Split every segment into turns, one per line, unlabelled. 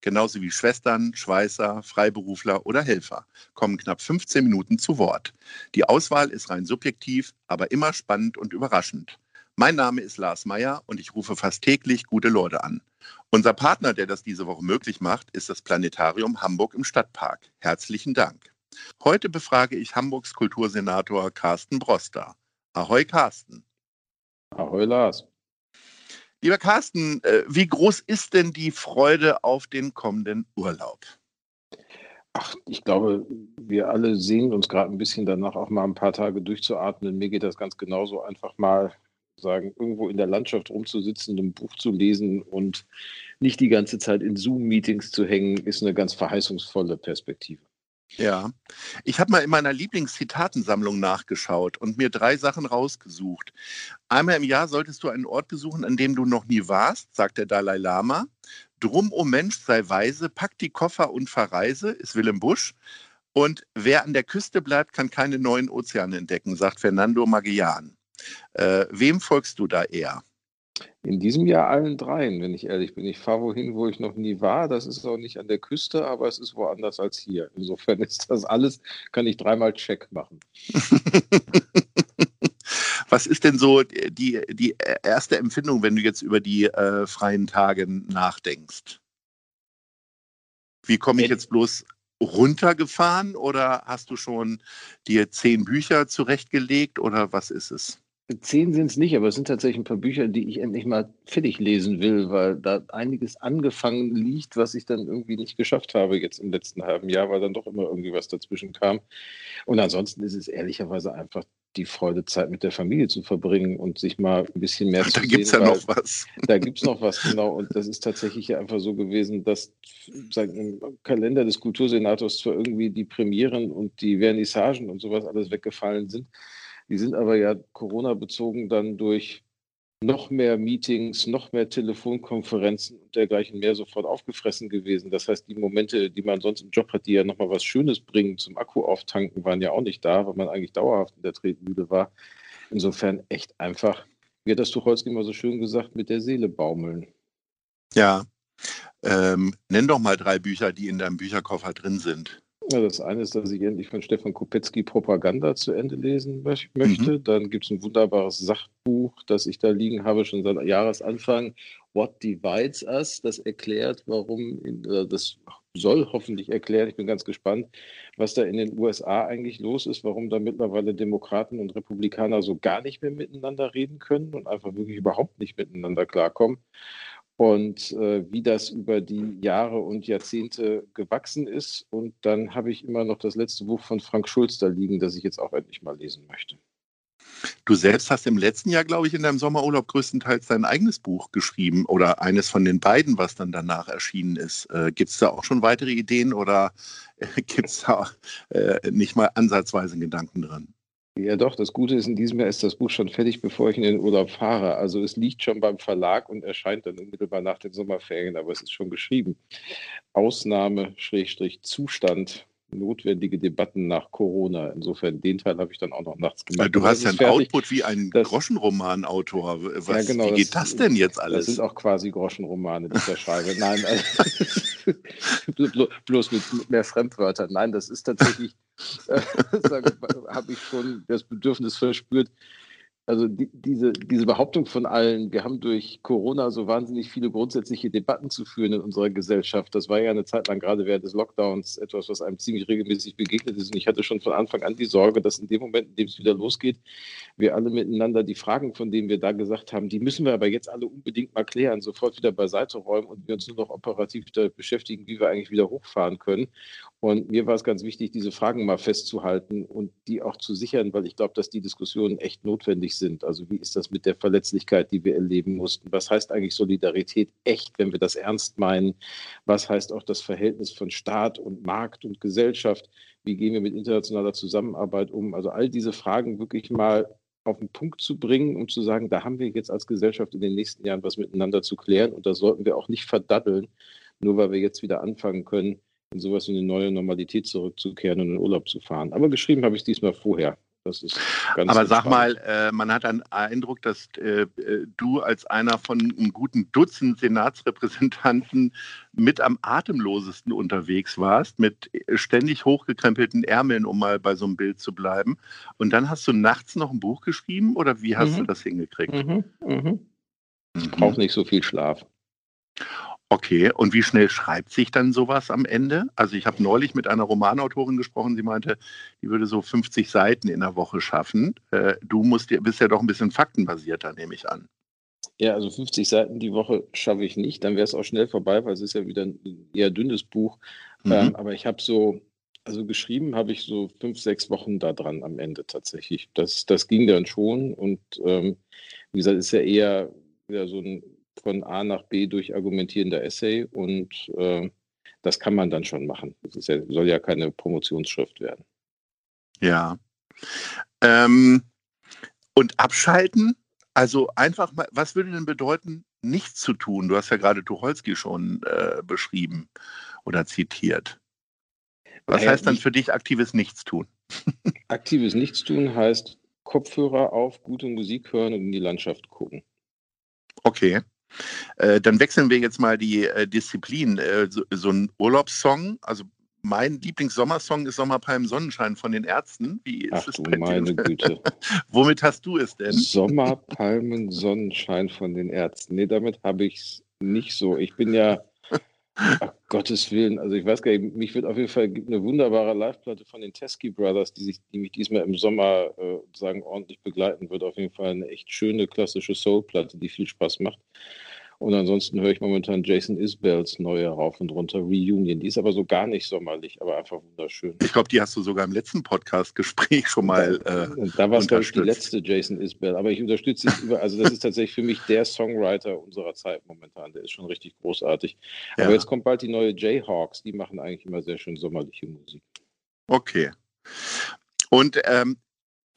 genauso wie Schwestern, Schweißer, Freiberufler oder Helfer, kommen knapp 15 Minuten zu Wort. Die Auswahl ist rein subjektiv, aber immer spannend und überraschend. Mein Name ist Lars Meyer und ich rufe fast täglich gute Leute an. Unser Partner, der das diese Woche möglich macht, ist das Planetarium Hamburg im Stadtpark. Herzlichen Dank. Heute befrage ich Hamburgs Kultursenator Carsten Broster. Ahoi Carsten.
Ahoi Lars.
Lieber Carsten, äh, wie groß ist denn die Freude auf den kommenden Urlaub?
Ach, ich glaube, wir alle sehen uns gerade ein bisschen danach, auch mal ein paar Tage durchzuatmen. Mir geht das ganz genauso, einfach mal sagen, irgendwo in der Landschaft rumzusitzen, ein Buch zu lesen und nicht die ganze Zeit in Zoom-Meetings zu hängen, ist eine ganz verheißungsvolle Perspektive.
Ja, ich habe mal in meiner Lieblingszitatensammlung nachgeschaut und mir drei Sachen rausgesucht. Einmal im Jahr solltest du einen Ort besuchen, an dem du noch nie warst, sagt der Dalai Lama. Drum, o oh Mensch, sei weise, pack die Koffer und verreise, ist Willem Busch. Und wer an der Küste bleibt, kann keine neuen Ozeane entdecken, sagt Fernando Magellan. Äh, wem folgst du da eher?
In diesem Jahr allen dreien, wenn ich ehrlich bin. Ich fahre wohin, wo ich noch nie war. Das ist auch nicht an der Küste, aber es ist woanders als hier. Insofern ist das alles, kann ich dreimal Check machen.
Was ist denn so die, die erste Empfindung, wenn du jetzt über die äh, freien Tage nachdenkst? Wie komme ich jetzt bloß runtergefahren oder hast du schon dir zehn Bücher zurechtgelegt oder was ist es?
Zehn sind es nicht, aber es sind tatsächlich ein paar Bücher, die ich endlich mal fertig lesen will, weil da einiges angefangen liegt, was ich dann irgendwie nicht geschafft habe jetzt im letzten halben Jahr, weil dann doch immer irgendwie was dazwischen kam. Und ansonsten ist es ehrlicherweise einfach die Freude, Zeit mit der Familie zu verbringen und sich mal ein bisschen mehr
da
zu
sehen. Da gibt es ja noch was.
Da gibt es noch was, genau. Und das ist tatsächlich einfach so gewesen, dass sagen, im Kalender des Kultursenators zwar irgendwie die Premieren und die Vernissagen und sowas alles weggefallen sind, die sind aber ja Corona-bezogen dann durch noch mehr Meetings, noch mehr Telefonkonferenzen und dergleichen mehr sofort aufgefressen gewesen. Das heißt, die Momente, die man sonst im Job hat, die ja nochmal was Schönes bringen zum Akku auftanken, waren ja auch nicht da, weil man eigentlich dauerhaft in der Tretmühle war. Insofern echt einfach, wie hat das Tucholsky immer so schön gesagt, mit der Seele baumeln.
Ja. Ähm, nenn doch mal drei Bücher, die in deinem Bücherkoffer drin sind.
Ja, das eine ist, dass ich endlich von Stefan Kopetzky Propaganda zu Ende lesen möchte. Mhm. Dann gibt es ein wunderbares Sachbuch, das ich da liegen habe, schon seit Jahresanfang. What Divides Us? Das erklärt, warum, das soll hoffentlich erklären, ich bin ganz gespannt, was da in den USA eigentlich los ist, warum da mittlerweile Demokraten und Republikaner so gar nicht mehr miteinander reden können und einfach wirklich überhaupt nicht miteinander klarkommen und äh, wie das über die Jahre und Jahrzehnte gewachsen ist. Und dann habe ich immer noch das letzte Buch von Frank Schulz da liegen, das ich jetzt auch endlich mal lesen möchte.
Du selbst hast im letzten Jahr, glaube ich, in deinem Sommerurlaub größtenteils dein eigenes Buch geschrieben oder eines von den beiden, was dann danach erschienen ist. Äh, gibt es da auch schon weitere Ideen oder äh, gibt es da äh, nicht mal ansatzweise Gedanken dran?
Ja, doch. Das Gute ist, in diesem Jahr ist das Buch schon fertig, bevor ich in den Urlaub fahre. Also es liegt schon beim Verlag und erscheint dann unmittelbar nach den Sommerferien, aber es ist schon geschrieben. Ausnahme, Schrägstrich, Zustand, notwendige Debatten nach Corona. Insofern, den Teil habe ich dann auch noch nachts gemacht.
Weil du hast ja einen fertig. Output wie ein Groschenroman-Autor. ja, genau, wie geht das, das, denn jetzt alles?
Das sind auch quasi Groschenromane, die ich da schreibe. Nein, bloß mit mehr Fremdwörtern. Nein, das ist tatsächlich habe ich schon das Bedürfnis verspürt, also die, diese, diese Behauptung von allen, wir haben durch Corona so wahnsinnig viele grundsätzliche Debatten zu führen in unserer Gesellschaft. Das war ja eine Zeit lang gerade während des Lockdowns etwas, was einem ziemlich regelmäßig begegnet ist. Und ich hatte schon von Anfang an die Sorge, dass in dem Moment, in dem es wieder losgeht, wir alle miteinander die Fragen, von denen wir da gesagt haben, die müssen wir aber jetzt alle unbedingt mal klären, sofort wieder beiseite räumen und wir uns nur noch operativ damit beschäftigen, wie wir eigentlich wieder hochfahren können. Und mir war es ganz wichtig, diese Fragen mal festzuhalten und die auch zu sichern, weil ich glaube, dass die Diskussionen echt notwendig sind. Also wie ist das mit der Verletzlichkeit, die wir erleben mussten? Was heißt eigentlich Solidarität echt, wenn wir das ernst meinen? Was heißt auch das Verhältnis von Staat und Markt und Gesellschaft? Wie gehen wir mit internationaler Zusammenarbeit um? Also all diese Fragen wirklich mal auf den Punkt zu bringen und zu sagen, da haben wir jetzt als Gesellschaft in den nächsten Jahren was miteinander zu klären und das sollten wir auch nicht verdaddeln, nur weil wir jetzt wieder anfangen können, in sowas wie eine neue Normalität zurückzukehren und in Urlaub zu fahren. Aber geschrieben habe ich diesmal vorher.
Aber sag mal, äh, man hat einen Eindruck, dass äh, äh, du als einer von einem guten Dutzend Senatsrepräsentanten mit am atemlosesten unterwegs warst, mit ständig hochgekrempelten Ärmeln, um mal bei so einem Bild zu bleiben. Und dann hast du nachts noch ein Buch geschrieben oder wie hast mhm. du das hingekriegt? Mhm.
Mhm. Ich mhm. brauche nicht so viel Schlaf.
Okay, und wie schnell schreibt sich dann sowas am Ende? Also ich habe neulich mit einer Romanautorin gesprochen, sie meinte, die würde so 50 Seiten in der Woche schaffen. Äh, du musst, bist ja doch ein bisschen faktenbasierter, nehme ich an.
Ja, also 50 Seiten die Woche schaffe ich nicht, dann wäre es auch schnell vorbei, weil es ist ja wieder ein eher dünnes Buch. Mhm. Ähm, aber ich habe so, also geschrieben habe ich so fünf, sechs Wochen da dran am Ende tatsächlich. Das, das ging dann schon und ähm, wie gesagt, ist ja eher wieder so ein von A nach B durch argumentierender Essay und äh, das kann man dann schon machen. Das ja, soll ja keine Promotionsschrift werden.
Ja. Ähm, und abschalten? Also einfach mal, was würde denn bedeuten, nichts zu tun? Du hast ja gerade Tucholsky schon äh, beschrieben oder zitiert. Was naja, heißt dann für dich aktives Nichtstun?
Aktives Nichtstun heißt Kopfhörer auf, gute Musik hören und in die Landschaft gucken.
Okay. Äh, dann wechseln wir jetzt mal die äh, Disziplin. Äh, so, so, ein Urlaubssong, also mein Lieblingssommersong ist Sommerpalm Sonnenschein von den Ärzten. Wie ist
Ach es du meine Güte.
Womit hast du es denn?
Sommerpalmen Sonnenschein von den Ärzten. Nee, damit habe ich es nicht so. Ich bin ja Gottes Willen, also ich weiß gar nicht, mich wird auf jeden Fall gibt eine wunderbare Live-Platte von den Teskey Brothers, die, sich, die mich diesmal im Sommer äh, sagen ordentlich begleiten wird. Auf jeden Fall eine echt schöne klassische Soul-Platte, die viel Spaß macht. Und ansonsten höre ich momentan Jason Isbells neue rauf und runter Reunion. Die ist aber so gar nicht sommerlich, aber einfach wunderschön.
Ich glaube, die hast du sogar im letzten Podcast-Gespräch schon mal.
Äh, da war es, glaube ich, die letzte Jason Isbell. Aber ich unterstütze sie über. Also, das ist tatsächlich für mich der Songwriter unserer Zeit momentan. Der ist schon richtig großartig. Ja. Aber jetzt kommt bald die neue Jayhawks. Die machen eigentlich immer sehr schön sommerliche Musik.
Okay. Und ähm,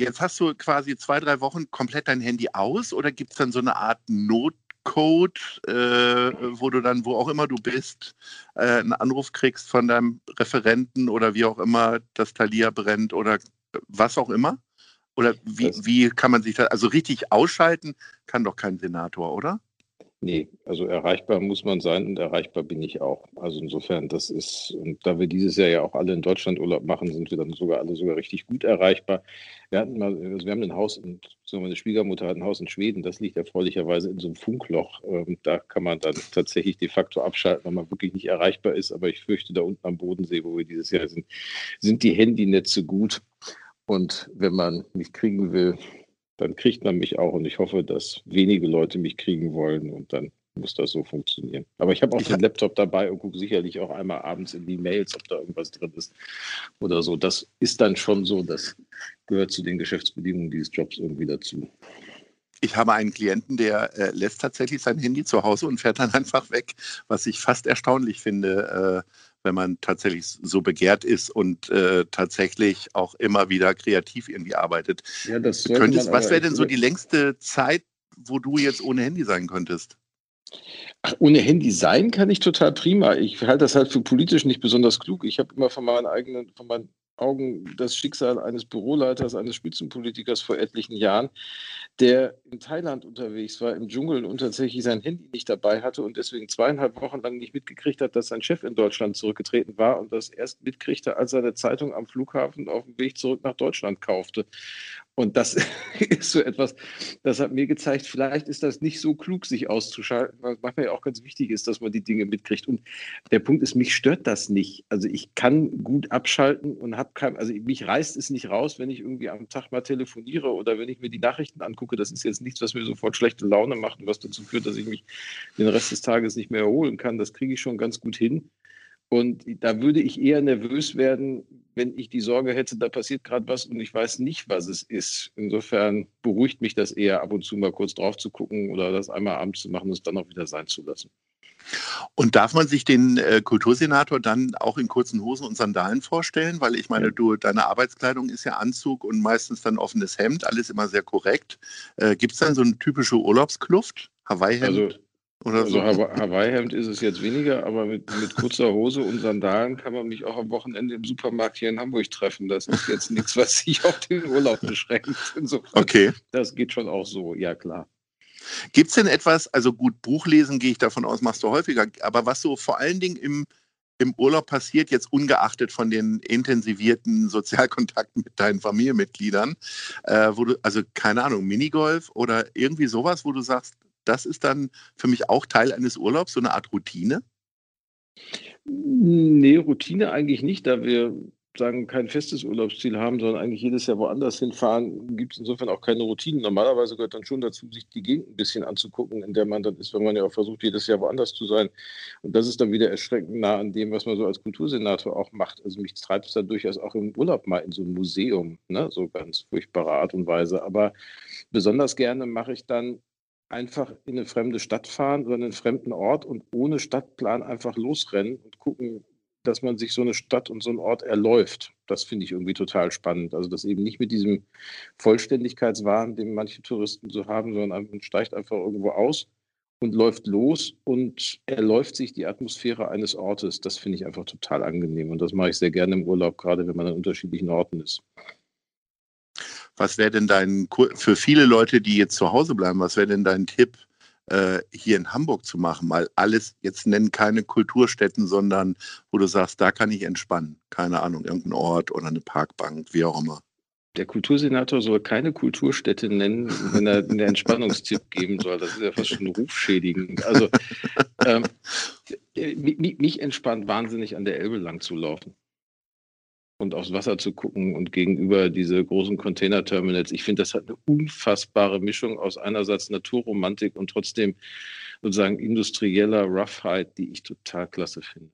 Jetzt hast du quasi zwei, drei Wochen komplett dein Handy aus oder gibt es dann so eine Art Not, Code, äh, wo du dann, wo auch immer du bist, äh, einen Anruf kriegst von deinem Referenten oder wie auch immer das Thalia brennt oder was auch immer? Oder wie, wie kann man sich das, also richtig ausschalten kann doch kein Senator, oder?
Nee, also erreichbar muss man sein und erreichbar bin ich auch. Also insofern, das ist, und da wir dieses Jahr ja auch alle in Deutschland Urlaub machen, sind wir dann sogar alle sogar richtig gut erreichbar. Wir hatten mal, also wir haben ein Haus, so meine Schwiegermutter hat ein Haus in Schweden, das liegt erfreulicherweise in so einem Funkloch. Ähm, da kann man dann tatsächlich de facto abschalten, wenn man wirklich nicht erreichbar ist. Aber ich fürchte, da unten am Bodensee, wo wir dieses Jahr sind, sind die Handynetze gut. Und wenn man mich kriegen will, dann kriegt man mich auch und ich hoffe, dass wenige Leute mich kriegen wollen und dann muss das so funktionieren. Aber ich habe auch ich den Laptop dabei und gucke sicherlich auch einmal abends in die Mails, ob da irgendwas drin ist oder so. Das ist dann schon so, das gehört zu den Geschäftsbedingungen dieses Jobs irgendwie dazu.
Ich habe einen Klienten, der äh, lässt tatsächlich sein Handy zu Hause und fährt dann einfach weg, was ich fast erstaunlich finde. Äh, wenn man tatsächlich so begehrt ist und äh, tatsächlich auch immer wieder kreativ irgendwie arbeitet. Ja, das könntest, was wäre denn so die längste Zeit, wo du jetzt ohne Handy sein könntest?
Ach, ohne Handy sein kann ich total prima. Ich halte das halt für politisch nicht besonders klug. Ich habe immer von meinen eigenen, von meinen Augen das Schicksal eines Büroleiters, eines Spitzenpolitikers vor etlichen Jahren, der in Thailand unterwegs war, im Dschungel und tatsächlich sein Handy nicht dabei hatte und deswegen zweieinhalb Wochen lang nicht mitgekriegt hat, dass sein Chef in Deutschland zurückgetreten war und das erst mitkriegte, als er eine Zeitung am Flughafen auf dem Weg zurück nach Deutschland kaufte. Und das ist so etwas, das hat mir gezeigt, vielleicht ist das nicht so klug, sich auszuschalten, weil manchmal ja auch ganz wichtig ist, dass man die Dinge mitkriegt. Und der Punkt ist, mich stört das nicht. Also ich kann gut abschalten und habe kein, also mich reißt es nicht raus, wenn ich irgendwie am Tag mal telefoniere oder wenn ich mir die Nachrichten angucke. Das ist jetzt nichts, was mir sofort schlechte Laune macht und was dazu führt, dass ich mich den Rest des Tages nicht mehr erholen kann. Das kriege ich schon ganz gut hin. Und da würde ich eher nervös werden, wenn ich die Sorge hätte, da passiert gerade was und ich weiß nicht, was es ist. Insofern beruhigt mich das eher, ab und zu mal kurz drauf zu gucken oder das einmal abends zu machen und es dann auch wieder sein zu lassen.
Und darf man sich den äh, Kultursenator dann auch in kurzen Hosen und Sandalen vorstellen? Weil ich meine, du, deine Arbeitskleidung ist ja Anzug und meistens dann offenes Hemd, alles immer sehr korrekt. Äh, Gibt es dann so eine typische Urlaubskluft? Hawaii-Hemd?
Also, oder also so. Hawaii-Hemd ist es jetzt weniger, aber mit, mit kurzer Hose und Sandalen kann man mich auch am Wochenende im Supermarkt hier in Hamburg treffen. Das ist jetzt nichts, was sich auf den Urlaub beschränkt.
Insofern, okay.
Das geht schon auch so, ja klar.
Gibt es denn etwas, also gut, Buchlesen gehe ich davon aus, machst du häufiger, aber was so vor allen Dingen im, im Urlaub passiert, jetzt ungeachtet von den intensivierten Sozialkontakten mit deinen Familienmitgliedern, äh, wo du, also keine Ahnung, Minigolf oder irgendwie sowas, wo du sagst, das ist dann für mich auch Teil eines Urlaubs, so eine Art Routine?
Nee, Routine eigentlich nicht, da wir sagen, kein festes Urlaubsziel haben, sondern eigentlich jedes Jahr woanders hinfahren, gibt es insofern auch keine Routine. Normalerweise gehört dann schon dazu, sich die Gegend ein bisschen anzugucken, in der man dann ist, wenn man ja auch versucht, jedes Jahr woanders zu sein. Und das ist dann wieder erschreckend nah an dem, was man so als Kultursenator auch macht. Also mich treibt es dann durchaus auch im Urlaub mal in so ein Museum, ne? so ganz furchtbare Art und Weise. Aber besonders gerne mache ich dann einfach in eine fremde Stadt fahren oder in einen fremden Ort und ohne Stadtplan einfach losrennen und gucken, dass man sich so eine Stadt und so einen Ort erläuft. Das finde ich irgendwie total spannend. Also das eben nicht mit diesem Vollständigkeitswahn, den manche Touristen so haben, sondern man steigt einfach irgendwo aus und läuft los und erläuft sich die Atmosphäre eines Ortes. Das finde ich einfach total angenehm und das mache ich sehr gerne im Urlaub, gerade wenn man an unterschiedlichen Orten ist.
Was wäre denn dein, für viele Leute, die jetzt zu Hause bleiben, was wäre denn dein Tipp, äh, hier in Hamburg zu machen? Mal alles, jetzt nennen keine Kulturstätten, sondern wo du sagst, da kann ich entspannen. Keine Ahnung, irgendein Ort oder eine Parkbank, wie auch immer.
Der Kultursenator soll keine Kulturstätte nennen, wenn er einen Entspannungstipp geben soll. Das ist ja fast schon rufschädigend. Also ähm, mich entspannt wahnsinnig an der Elbe lang zu laufen und aufs Wasser zu gucken und gegenüber diese großen Containerterminals. Ich finde, das hat eine unfassbare Mischung aus einerseits Naturromantik und trotzdem sozusagen industrieller Roughheit, die ich total klasse finde.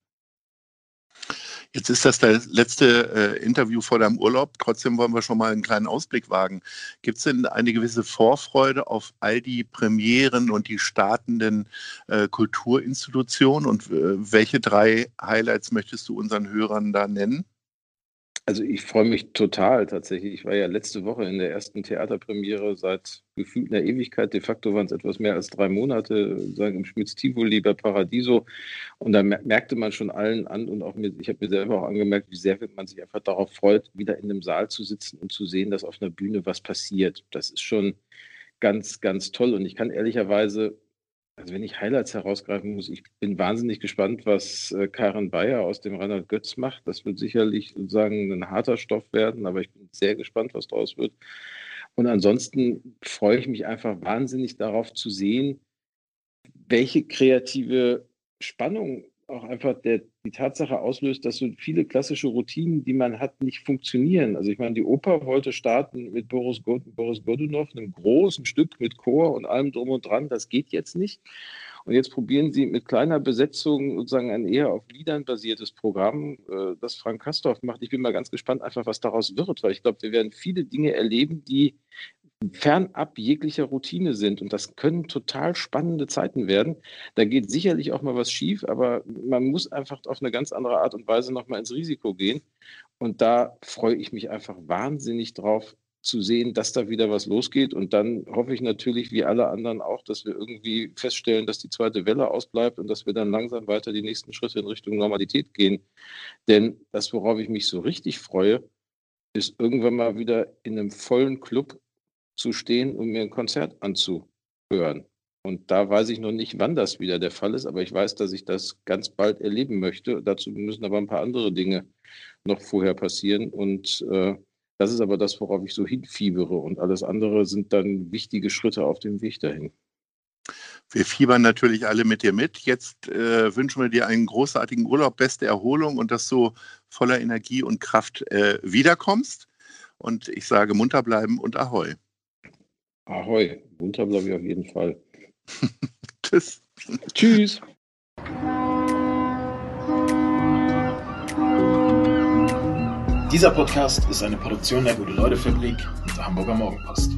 Jetzt ist das das letzte äh, Interview vor deinem Urlaub. Trotzdem wollen wir schon mal einen kleinen Ausblick wagen. Gibt es denn eine gewisse Vorfreude auf all die Premieren und die startenden äh, Kulturinstitutionen? Und äh, welche drei Highlights möchtest du unseren Hörern da nennen?
Also ich freue mich total tatsächlich. Ich war ja letzte Woche in der ersten Theaterpremiere seit gefühlt einer Ewigkeit. De facto waren es etwas mehr als drei Monate, sagen im Schmitz Tivoli bei Paradiso. Und da merkte man schon allen an und auch mir, ich habe mir selber auch angemerkt, wie sehr man sich einfach darauf freut, wieder in einem Saal zu sitzen und zu sehen, dass auf einer Bühne was passiert. Das ist schon ganz, ganz toll. Und ich kann ehrlicherweise also wenn ich Highlights herausgreifen muss, ich bin wahnsinnig gespannt, was äh, Karen Bayer aus dem Reinhard Götz macht. Das wird sicherlich sozusagen ein harter Stoff werden, aber ich bin sehr gespannt, was daraus wird. Und ansonsten freue ich mich einfach wahnsinnig darauf zu sehen, welche kreative Spannung auch einfach der, die Tatsache auslöst, dass so viele klassische Routinen, die man hat, nicht funktionieren. Also ich meine, die Oper wollte starten mit Boris, God Boris Godunov, einem großen Stück mit Chor und allem drum und dran. Das geht jetzt nicht. Und jetzt probieren sie mit kleiner Besetzung sozusagen ein eher auf Liedern basiertes Programm, äh, das Frank Kastorf macht. Ich bin mal ganz gespannt, einfach was daraus wird, weil ich glaube, wir werden viele Dinge erleben, die fernab jeglicher Routine sind. Und das können total spannende Zeiten werden. Da geht sicherlich auch mal was schief, aber man muss einfach auf eine ganz andere Art und Weise nochmal ins Risiko gehen. Und da freue ich mich einfach wahnsinnig drauf zu sehen, dass da wieder was losgeht. Und dann hoffe ich natürlich, wie alle anderen auch, dass wir irgendwie feststellen, dass die zweite Welle ausbleibt und dass wir dann langsam weiter die nächsten Schritte in Richtung Normalität gehen. Denn das, worauf ich mich so richtig freue, ist irgendwann mal wieder in einem vollen Club zu stehen und mir ein Konzert anzuhören. Und da weiß ich noch nicht, wann das wieder der Fall ist, aber ich weiß, dass ich das ganz bald erleben möchte. Dazu müssen aber ein paar andere Dinge noch vorher passieren. Und äh, das ist aber das, worauf ich so hinfiebere. Und alles andere sind dann wichtige Schritte auf dem Weg dahin.
Wir fiebern natürlich alle mit dir mit. Jetzt äh, wünschen wir dir einen großartigen Urlaub, beste Erholung und dass du voller Energie und Kraft äh, wiederkommst. Und ich sage munter bleiben und Ahoi.
Ahoi. Munter bleibe ich auf jeden Fall.
Tschüss.
Tschüss.
Dieser Podcast ist eine Produktion der Gute-Leute-Fabrik und der Hamburger Morgenpost.